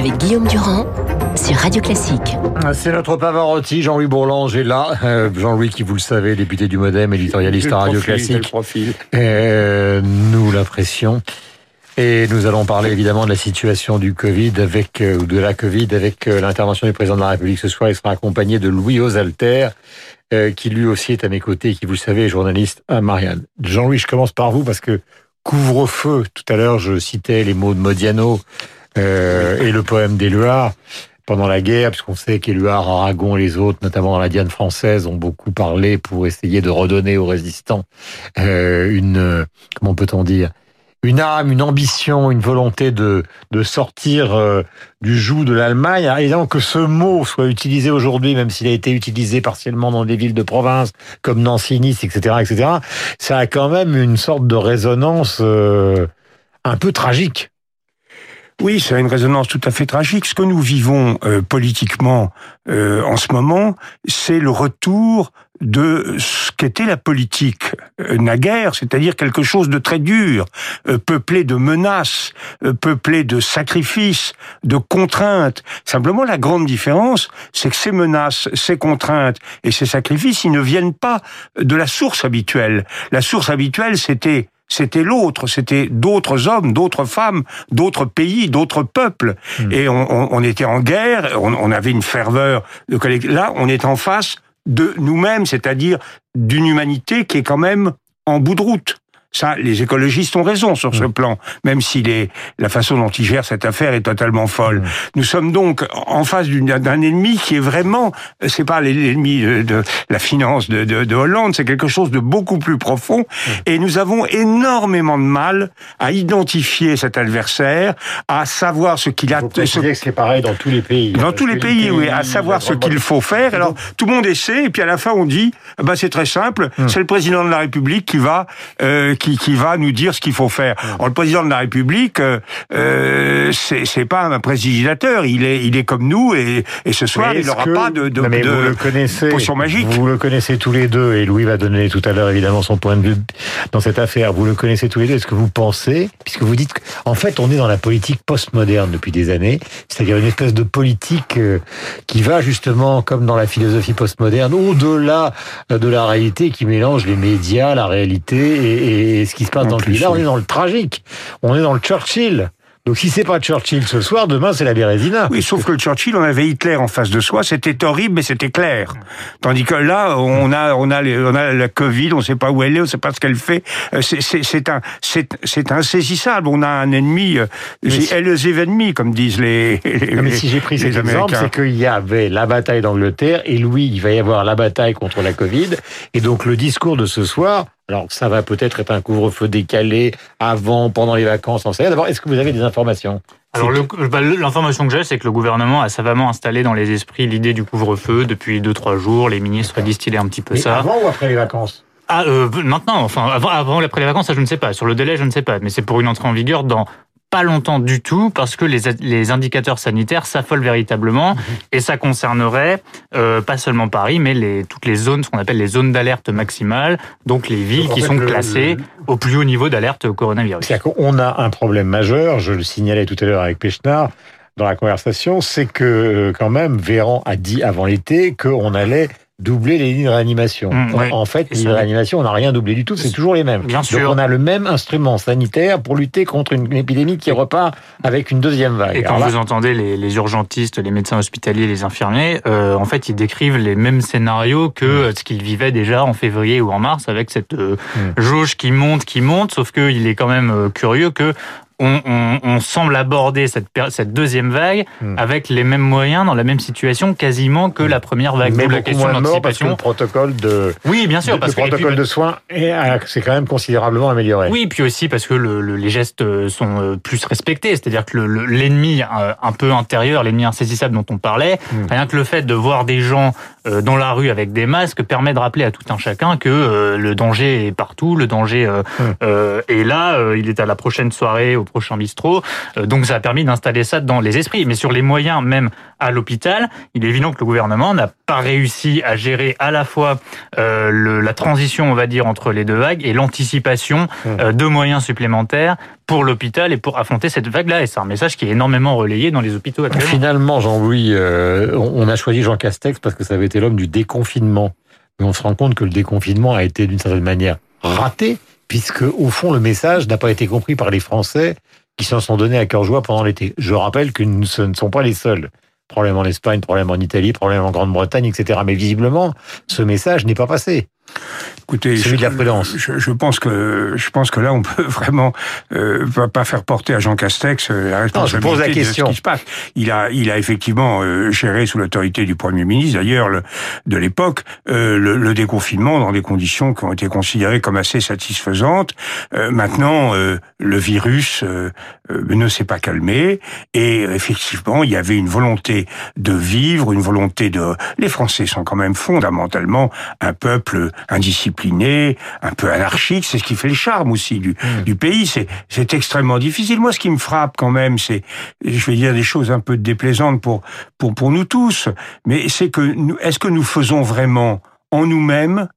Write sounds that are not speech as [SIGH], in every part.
avec Guillaume Durand sur Radio Classique. C'est notre Pavarotti, Jean-Louis Bourlange est là. Euh, Jean-Louis qui, vous le savez, député du Modem, éditorialiste à Radio Classique. Euh, nous l'impression. Et nous allons parler évidemment de la situation du Covid avec euh, ou de la Covid avec l'intervention du président de la République ce soir. Il sera accompagné de Louis Osalter, euh, qui lui aussi est à mes côtés, et qui vous le savez est journaliste à Marianne. Jean-Louis, je commence par vous parce que couvre-feu. Tout à l'heure, je citais les mots de Modiano euh, et le poème d'Éluard pendant la guerre, puisqu'on sait qu'Éluard, Aragon et les autres, notamment dans la Diane française, ont beaucoup parlé pour essayer de redonner aux résistants euh, une, comment peut-on dire, une âme, une ambition, une volonté de, de sortir euh, du joug de l'Allemagne. Et donc que ce mot soit utilisé aujourd'hui, même s'il a été utilisé partiellement dans des villes de province comme Nancy, Nice, etc., etc., ça a quand même une sorte de résonance euh, un peu tragique. Oui, ça a une résonance tout à fait tragique. Ce que nous vivons euh, politiquement euh, en ce moment, c'est le retour de ce qu'était la politique euh, naguère, c'est-à-dire quelque chose de très dur, euh, peuplé de menaces, euh, peuplé de sacrifices, de contraintes. Simplement, la grande différence, c'est que ces menaces, ces contraintes et ces sacrifices, ils ne viennent pas de la source habituelle. La source habituelle, c'était c'était l'autre, c'était d'autres hommes, d'autres femmes, d'autres pays, d'autres peuples. Hmm. Et on, on- on était en guerre, on, on avait une ferveur de Là, on est en face de nous-mêmes, c'est-à-dire d'une humanité qui est quand même en bout de route. Ça, les écologistes ont raison sur ce plan, même si les, la façon dont ils gèrent cette affaire est totalement folle. Nous sommes donc en face d'un ennemi qui est vraiment, c'est pas l'ennemi de, de la finance de, de, de Hollande, c'est quelque chose de beaucoup plus profond. Et nous avons énormément de mal à identifier cet adversaire, à savoir ce qu'il a. Ce- c'est pareil dans tous les pays. dans tous les pays, oui, à savoir ce qu'il faut faire. Alors, tout le monde essaie, et puis à la fin, on dit, bah, c'est très simple, Hum. c'est le président de la République qui va, euh, qui, qui va nous dire ce qu'il faut faire. Alors, le président de la République, euh, euh, c'est pas un présidilateur, il est, il est comme nous, et, et ce soir, il n'aura que- pas de, de, Non, mais de vous le connaissez, potion magique. Vous le connaissez tous les deux, et Louis va donner tout à l'heure évidemment son point de vue dans cette affaire. Vous le connaissez tous les deux. Est-ce que vous pensez, puisque vous dites qu'en fait on est dans la politique postmoderne depuis des années, c'est-à-dire une espèce de politique euh, qui va justement, comme dans la philosophie postmoderne, au-delà euh, de la réalité, qui mélange les médias, la réalité et, et ce qui se passe En dans le pays. Là, on est dans le tragique. On est dans le Churchill. Donc si c'est pas Churchill ce soir, demain c'est la Bérésina. Oui, sauf que le Churchill, on avait Hitler en face de soi, c'était horrible, mais c'était clair. Tandis que là, on a, on a, les- on a la Covid, on ne sait pas où elle est, on ne sait pas ce qu'elle fait. Euh, c'est- un, c'est insaisissable. On a un ennemi, euh, les ennemis, comme disent les. Non, mais si j'ai pris les cet exemple, c'est qu'il y avait la bataille d'Angleterre et Louis, il va y avoir la bataille contre la Covid. Et donc le discours de ce soir, alors ça va peut-être être un couvre-feu décalé avant, pendant les vacances, en sait. D'abord, est-ce que vous avez des informations? Alors bah, l'information que j'ai, c'est que le gouvernement a savamment installé dans les esprits l'idée du couvre-feu depuis deux trois jours. Les ministres distillaient un petit peu Mais ça. Avant ou après les vacances? Ah, euh, maintenant, enfin avant, avant ou après les vacances, ça je ne sais pas. Sur le délai, je ne sais pas. Mais c'est pour une entrée en vigueur dans pas longtemps du tout parce que les, les indicateurs sanitaires s'affolent véritablement et ça concernerait euh, pas seulement Paris mais les, toutes les zones, ce qu'on appelle les zones d'alerte maximale, donc les villes Donc, qui fait, sont le- classées le- au plus haut niveau d'alerte au coronavirus. C'est-à-dire qu'on a un problème majeur, je le signalais tout à l'heure avec Pechnard dans la conversation, c'est que euh, quand même Véran a dit avant l'été qu'on allait doubler les lignes de réanimation. Mmh, En- fait, les lignes de réanimation, on n'a rien doublé du tout, c'est toujours les mêmes. Bien Donc sûr. on a le même instrument sanitaire pour lutter contre une, une épidémie qui repart avec une deuxième vague. Et quand là, vous entendez les, les urgentistes, les médecins hospitaliers, les infirmiers, euh, en fait, ils décrivent les mêmes scénarios que euh, ce qu'ils vivaient déjà en février ou en mars avec cette euh, Mm. jauge qui monte, qui monte, sauf qu'il est quand même curieux que on, on- on semble aborder cette, deuxième vague Mm. avec les mêmes moyens, dans la même situation, quasiment que la première vague. mais la question de moins de morts parce que le protocole de, Oui, bien sûr, le parce que puis- protocole de soins est- a- s'est quand même considérablement amélioré. Oui, puis aussi parce que le- le- les gestes euh, sont euh, plus respectés, c'est-à-dire que le- le- l'ennemi euh, un peu intérieur, l'ennemi insaisissable dont on parlait, Mm. rien que le fait de voir des gens dans la rue avec des masques permet de rappeler à tout un chacun que le danger est partout, le danger euh, Mm. euh, est là. Il est à la prochaine soirée au prochain bistrot. donc ça a permis d'installer ça dans les esprits. Mais sur les moyens même à l'hôpital, il est évident que le gouvernement n'a pas réussi à gérer à la fois le, la transition, on va dire, entre les deux vagues et l'anticipation mmh. de moyens supplémentaires pour l'hôpital et pour affronter cette vague-là. Et c'est un message qui est énormément relayé dans les hôpitaux actuellement. Finalement, Jean-Louis, on a choisi Jean Castex parce que ça avait été l'homme du déconfinement. Mais on se rend compte que le déconfinement a été d'une certaine manière raté, puisque au fond le message n'a pas été compris par les Français qui s'en sont donnés à cœur joie pendant l'été. Je rappelle que ce ne sont pas les seuls. Problème en Espagne, problème en Italie, problème en Grande-Bretagne, etc. Mais visiblement, ce message n'est pas passé. Écoutez, je, Je, pense que je pense que là, on [LAUGHS] peut vraiment euh, pas faire porter à Jean Castex euh, la responsabilité la question. de ce qui se passe. Il a, il a effectivement euh, géré sous l'autorité du Premier ministre, d'ailleurs, de l'époque, euh, le, le, déconfinement dans des conditions qui ont été considérées comme assez satisfaisantes. Euh, maintenant, le virus ne s'est pas calmé et effectivement, il y avait une volonté de vivre, une volonté de. Les Français sont quand même fondamentalement un peuple indiscipliné, un peu anarchique. C'est ce qui fait le charme aussi du, hmm. du pays. C'est, c'est extrêmement difficile. Moi, ce qui me frappe quand même, c'est, je vais dire des choses un peu déplaisantes pour, pour, pour nous tous, mais c'est que, est-ce que nous faisons vraiment en nous-mêmes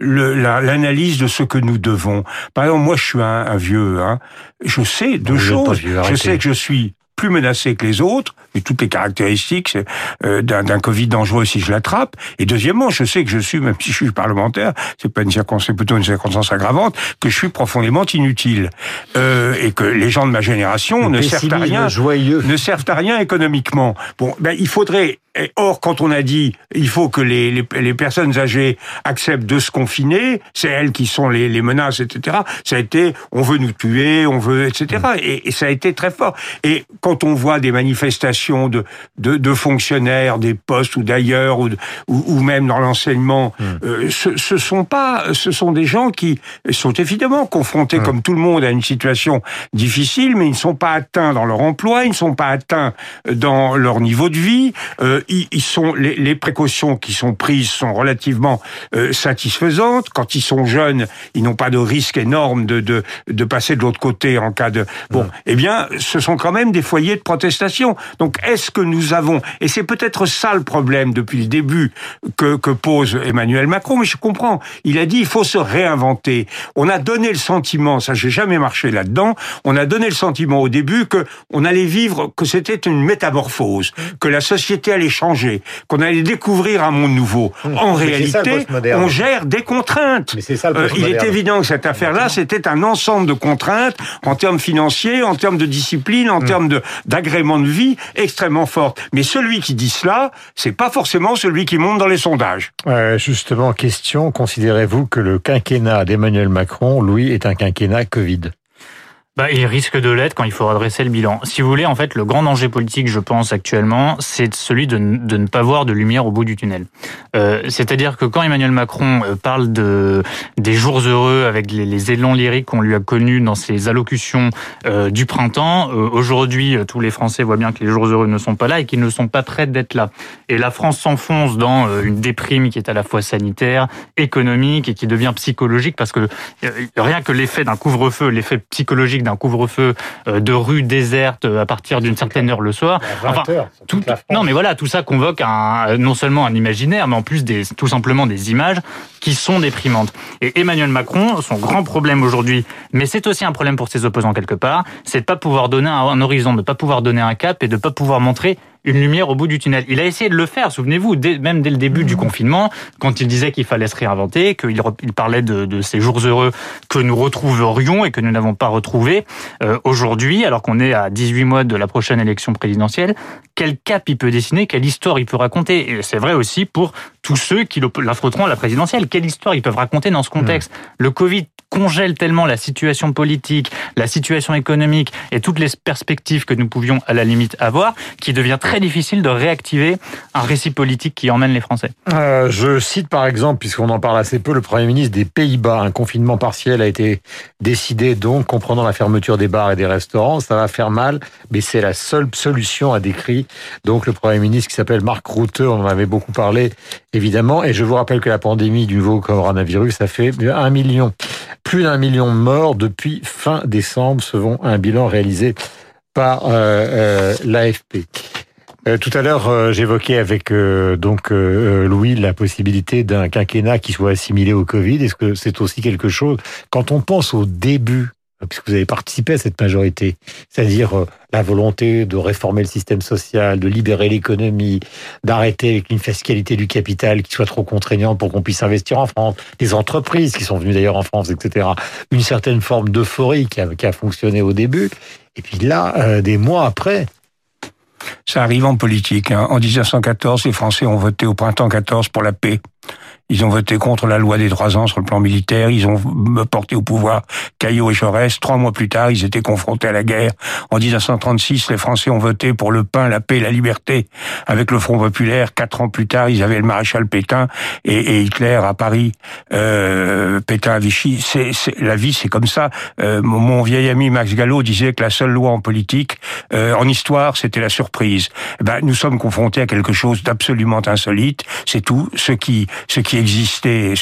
l'analyse de ce que nous devons? Par exemple, moi, je suis un, un vieux. Hein. Je sais deux choses. je sais que je suis plus menacé que les autres, et toutes les caractéristiques euh, d'un Covid dangereux si je l'attrape. Et deuxièmement, je sais que je suis, même si je suis parlementaire, c'est pas une circonstance, plutôt une circonstance aggravante, que je suis profondément inutile euh, et que les gens de ma génération ne servent à rien, joyeux. ne servent à rien économiquement. Bon, ben il faudrait Or, quand on a dit il faut que les, les, les, personnes âgées acceptent de se confiner, c'est elles qui sont les, les, menaces, etc. Ça a été on veut nous tuer, on veut, etc. Et, et, ça a été très fort. Et quand on voit des manifestations de, de, de fonctionnaires, des postes ou d'ailleurs, ou, ou, même dans l'enseignement, hmm. euh, ce, ce sont pas, ce sont des gens qui sont évidemment confrontés, hmm. comme tout le monde, à une situation difficile, mais ils ne sont pas atteints dans leur emploi, ils ne sont pas atteints dans leur niveau de vie. Euh, ils sont les, les, précautions qui sont prises sont relativement euh, satisfaisantes. Quand ils sont jeunes, ils n'ont pas de risque énorme de, de, de passer de l'autre côté en cas de bon. Eh bien, ce sont quand même des foyers de protestation. Donc, est-ce que nous avons et c'est peut-être ça le problème depuis le début que, que pose Emmanuel Macron. Mais je comprends. Il a dit il faut se réinventer. On a donné le sentiment, ça j'ai jamais marché là-dedans. On a donné le sentiment au début que on allait vivre que c'était une métamorphose, que la société allait changer, qu'on allait découvrir un monde nouveau. En réalité, on gère des contraintes. Euh, il est évident que cette affaire-là, c'était un ensemble de contraintes en termes financiers, en termes de discipline, en mm. termes d'agrément de vie extrêmement fortes. Mais celui qui dit cela, c'est pas forcément celui qui monte dans les sondages. justement, question, considérez-vous que le quinquennat d'Emmanuel Macron, lui, est un quinquennat Covid? Bah, il risque de l'être quand il faudra dresser le bilan. Si vous voulez, en fait, le grand danger politique, je pense, actuellement, c'est celui de, ne pas voir de lumière au bout du tunnel. Euh, C'est-à-dire que quand Emmanuel Macron euh, parle de des jours heureux avec les, les élans lyriques qu'on lui a connus dans ses allocutions euh, du printemps, euh, aujourd'hui, euh, tous les Français voient bien que les jours heureux ne sont pas là et qu'ils ne sont pas prêts d'être là. Et la France s'enfonce dans une déprime qui est à la fois sanitaire, économique et qui devient psychologique parce que rien que l'effet d'un couvre-feu, l'effet psychologique un couvre-feu euh, de rue déserte euh, à partir d'une certaine heure le soir. Enfin, tout, non, mais voilà, tout ça convoque un, non seulement un imaginaire, mais en plus des, tout simplement des images qui sont déprimantes. Et Emmanuel Macron, son grand problème aujourd'hui, mais c'est aussi un problème pour ses opposants quelque part, c'est de pas pouvoir donner un, horizon, de pas pouvoir donner un cap et de pas pouvoir montrer une lumière au bout du tunnel. Il a essayé de le faire, souvenez-vous, même dès le début du mmh. confinement, quand il disait qu'il fallait se réinventer, qu'il il parlait de, de, ces jours heureux que nous retrouverions et que nous n'avons pas retrouvés. Euh, Aujourd'hui, alors qu'on est à 18 mois de la prochaine élection présidentielle, quel cap il peut dessiner, quelle histoire il peut raconter Et c'est vrai aussi pour tous ceux qui l'affronteront à la présidentielle. Quelle histoire ils peuvent raconter dans ce contexte mmh. Le Covid congèle tellement la situation politique, la situation économique et toutes les perspectives que nous pouvions à la limite avoir, qui devient très difficile de réactiver un récit politique qui emmène les Français. Euh, je cite par exemple, puisqu'on en parle assez peu, le Premier ministre des Pays-Bas. Un confinement partiel a été décidé, donc comprenant la fermeture des bars et des restaurants. Ça va faire mal, mais c'est la seule solution, a décrit donc le Premier ministre qui s'appelle Marc Rutte. On en avait beaucoup parlé, évidemment. Et je vous rappelle que la pandémie du nouveau coronavirus a fait un million plus d'un million de morts depuis fin décembre, selon un bilan réalisé par l'AFP. tout à l'heure, j'évoquais avec donc Louis la possibilité d'un quinquennat qui soit assimilé au Covid. Est-ce que c'est aussi quelque chose quand on pense au début puisque vous avez participé à cette majorité, c'est-à-dire euh, la volonté de réformer le système social, de libérer l'économie, d'arrêter une fiscalité du capital qui soit trop contraignante pour qu'on puisse investir en France, des entreprises qui sont venues d'ailleurs en France, etc. Une certaine forme d'euphorie qui a, qui a, fonctionné au début, et puis là, euh, des mois après, ça arrive en politique. Hein. En 1914, les Français ont voté au printemps 14 pour la paix. Ils ont voté contre la loi des trois ans sur le plan militaire. Ils ont porté au pouvoir Caillot et Jaurès. Trois mois plus tard, ils étaient confrontés à la guerre. En 1936, les Français ont voté pour le pain, la paix, la liberté avec le Front populaire. Quatre ans plus tard, ils avaient le maréchal Pétain et, Hitler à Paris. Euh, Pétain à Vichy. C'est, la vie, c'est comme ça. Euh, mon vieil ami Max Gallo disait que la seule loi en politique, euh, en histoire, c'était la surprise. Eh ben, nous sommes confrontés à quelque chose d'absolument insolite. C'est tout. Ce qui, ce qui existait,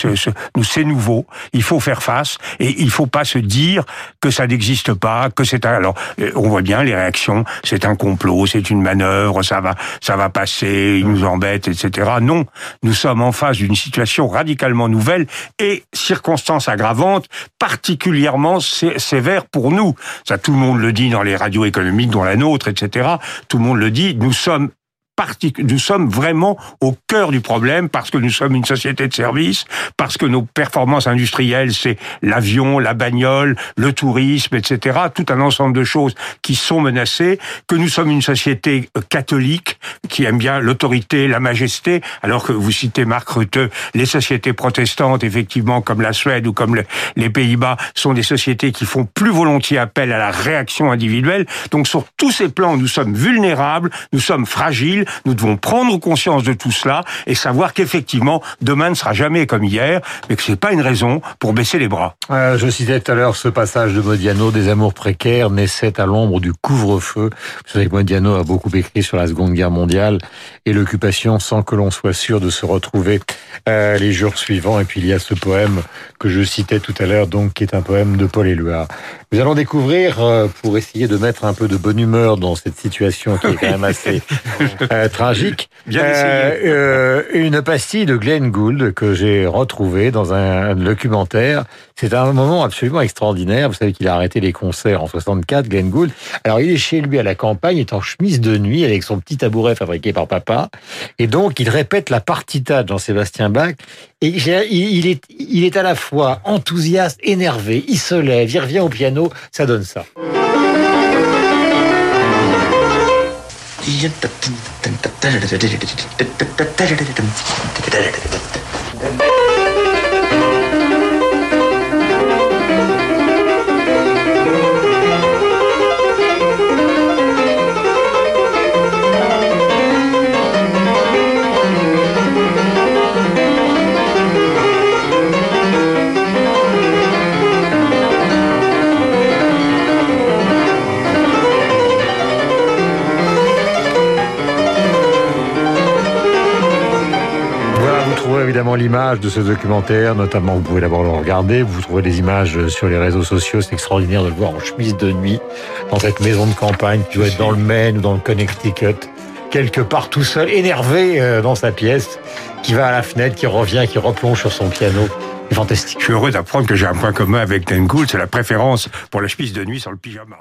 nous c'est nouveau. Il faut faire face et il faut pas se dire que ça n'existe pas, que c'est un. Alors euh, on voit bien les réactions. C'est un complot, c'est une manœuvre, ça va, ça va passer, ils nous embêtent, etc. Non, nous sommes en face d'une situation radicalement nouvelle et circonstances aggravantes particulièrement sévères pour nous. Ça, tout le monde le dit dans les radios économiques, dont la nôtre, etc. Tout le monde le dit. Nous sommes nous sommes vraiment au cœur du problème parce que nous sommes une société de service, parce que nos performances industrielles, c'est l'avion, la bagnole, le tourisme, etc. Tout un ensemble de choses qui sont menacées, que nous sommes une société euh, catholique qui aime bien l'autorité, la majesté, alors que vous citez Marc Rutte, les sociétés protestantes, effectivement, comme la Suède ou comme les Pays-Bas, sont des sociétés qui font plus volontiers appel à la réaction individuelle. Donc sur tous ces plans, nous sommes vulnérables, nous sommes fragiles, nous devons prendre conscience de tout cela et savoir qu'effectivement, demain ne sera jamais comme hier, mais que c'est pas une raison pour baisser les bras. Euh, je citais tout à l'heure ce passage de Modiano, des amours précaires naissaient à l'ombre du couvre-feu. Vous savez que Modiano a beaucoup écrit sur la Seconde Guerre mondiale et l'occupation sans que l'on soit sûr de se retrouver euh, les jours suivants. Et puis il y a ce poème que je citais tout à l'heure, donc qui est un poème de Paul Éluard. Nous allons découvrir, euh, pour essayer de mettre un peu de bonne humeur dans cette situation qui est quand même assez [LAUGHS] euh, tragique, Bien euh, une pastille de Glenn Gould que j'ai retrouvée dans un documentaire. C'est un moment absolument extraordinaire. Vous savez qu'il a arrêté les concerts en 64, Glenn Gould. Alors il est chez lui à la campagne, il est en chemise de nuit avec son petit tabouret fabriqué par papa. Et donc il répète la partita de Jean-Sébastien Bach. Et il est, il est à la fois enthousiaste, énervé, il se lève, il revient au piano ça donne ça. Évidemment l'image de ce documentaire, notamment vous pouvez d'abord le regarder, vous trouvez des images sur les réseaux sociaux, c'est extraordinaire de le voir en chemise de nuit dans cette maison de campagne qui doit être dans le Maine ou dans le Connecticut, quelque part tout seul, énervé euh, dans sa pièce, qui va à la fenêtre, qui revient, qui replonge sur son piano. C'est fantastique. Je suis heureux d'apprendre que j'ai un point commun avec Gould, c'est la préférence pour la chemise de nuit sur le pyjama.